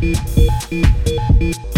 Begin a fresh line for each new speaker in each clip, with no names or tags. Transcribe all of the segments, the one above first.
Thank you.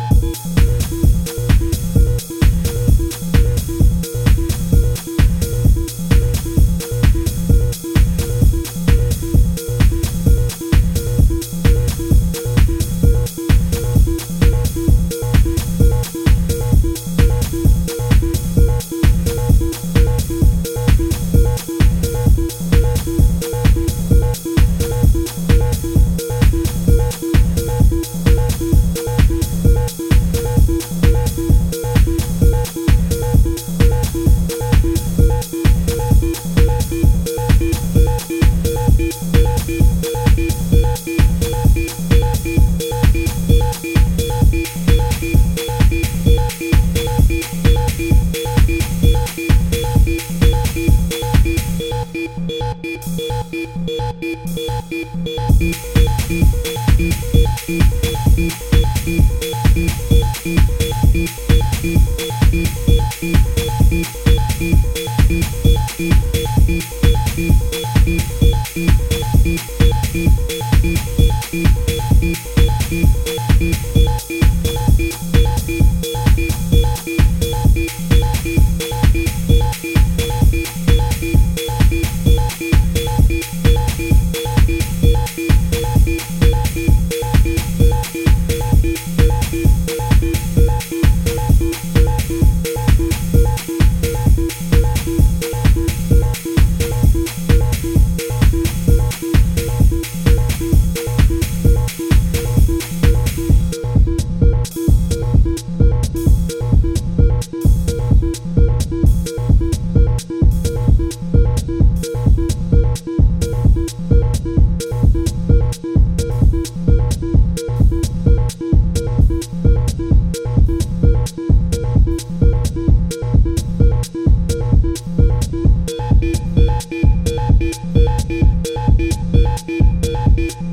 Bye. Thank you.